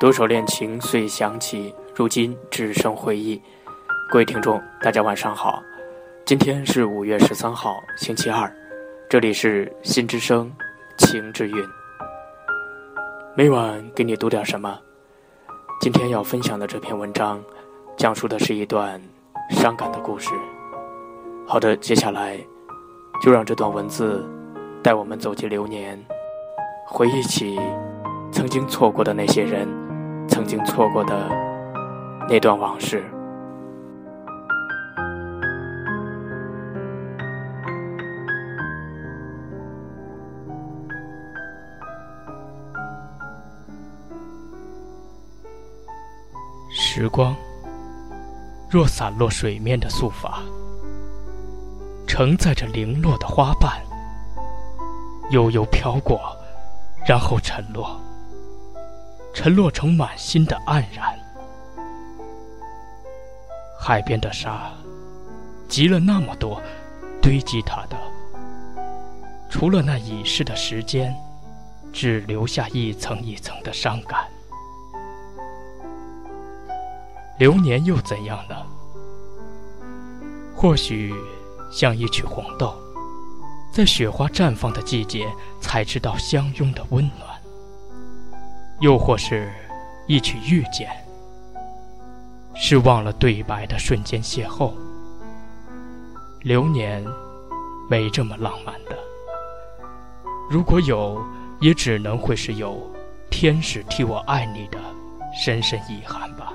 多首恋情遂想起，如今只剩回忆。各位听众，大家晚上好，今天是五月十三号，星期二，这里是心之声，情之韵。每晚给你读点什么？今天要分享的这篇文章，讲述的是一段伤感的故事。好的，接下来就让这段文字带我们走进流年，回忆起曾经错过的那些人，曾经错过的那段往事。时光若散落水面的素发，承载着零落的花瓣，悠悠飘过，然后沉落，沉落成满心的黯然。海边的沙积了那么多，堆积它的，除了那已逝的时间，只留下一层一层的伤感。流年又怎样呢？或许像一曲红豆，在雪花绽放的季节才知道相拥的温暖；又或是一曲遇见，是忘了对白的瞬间邂逅。流年没这么浪漫的，如果有，也只能会是有天使替我爱你的深深遗憾吧。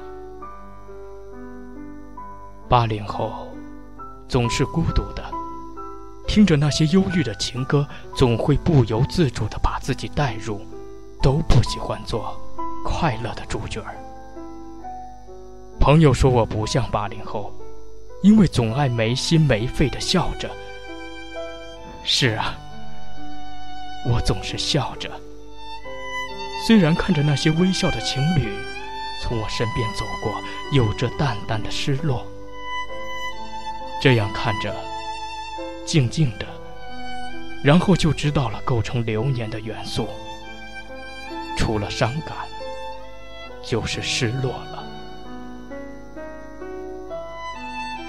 八零后总是孤独的，听着那些忧郁的情歌，总会不由自主地把自己带入，都不喜欢做快乐的主角儿。朋友说我不像八零后，因为总爱没心没肺地笑着。是啊，我总是笑着，虽然看着那些微笑的情侣从我身边走过，有着淡淡的失落。这样看着，静静的，然后就知道了构成流年的元素。除了伤感，就是失落了。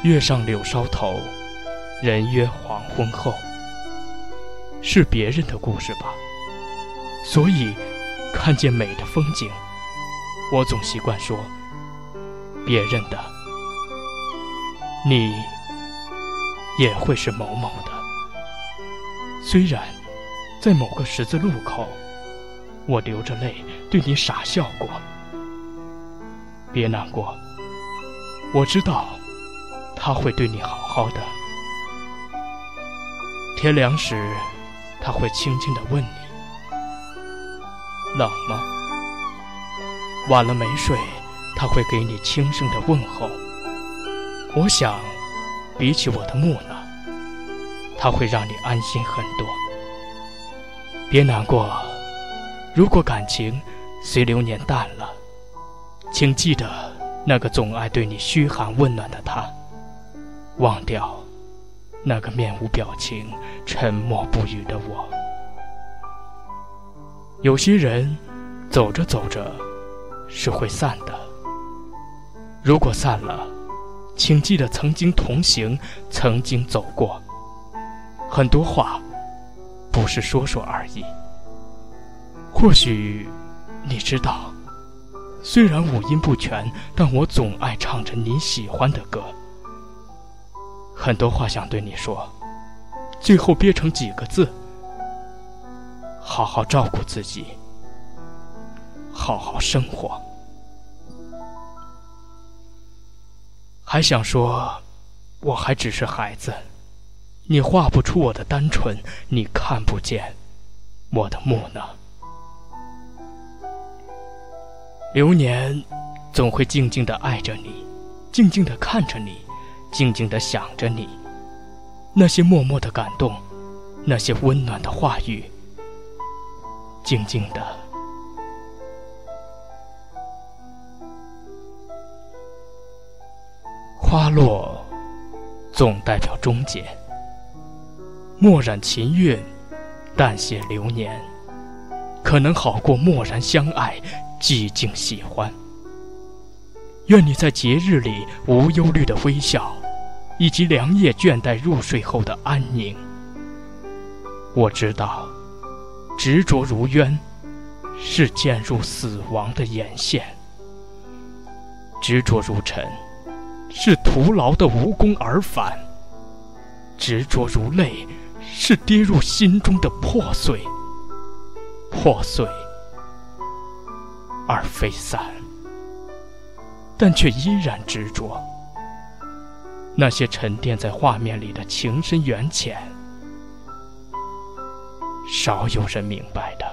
月上柳梢头，人约黄昏后。是别人的故事吧？所以，看见美的风景，我总习惯说：别人的，你。也会是某某的。虽然在某个十字路口，我流着泪对你傻笑过。别难过，我知道他会对你好好的。天凉时，他会轻轻地问你：“冷吗？”晚了没睡，他会给你轻声的问候。我想。比起我的木讷，他会让你安心很多。别难过，如果感情随流年淡了，请记得那个总爱对你嘘寒问暖的他，忘掉那个面无表情、沉默不语的我。有些人走着走着是会散的，如果散了。请记得曾经同行，曾经走过。很多话不是说说而已。或许你知道，虽然五音不全，但我总爱唱着你喜欢的歌。很多话想对你说，最后憋成几个字：好好照顾自己，好好生活。还想说，我还只是孩子，你画不出我的单纯，你看不见我的木讷。流年总会静静的爱着你，静静的看着你，静静的想着你。那些默默的感动，那些温暖的话语，静静的。花落，总代表终结。墨染琴韵，淡写流年，可能好过蓦然相爱，寂静喜欢。愿你在节日里无忧虑的微笑，以及凉夜倦怠入睡后的安宁。我知道，执着如渊，是渐入死亡的眼线；执着如尘，是徒劳的无功而返；执着如泪，是跌入心中的破碎，破碎而非散。但却依然执着。那些沉淀在画面里的情深缘浅，少有人明白的。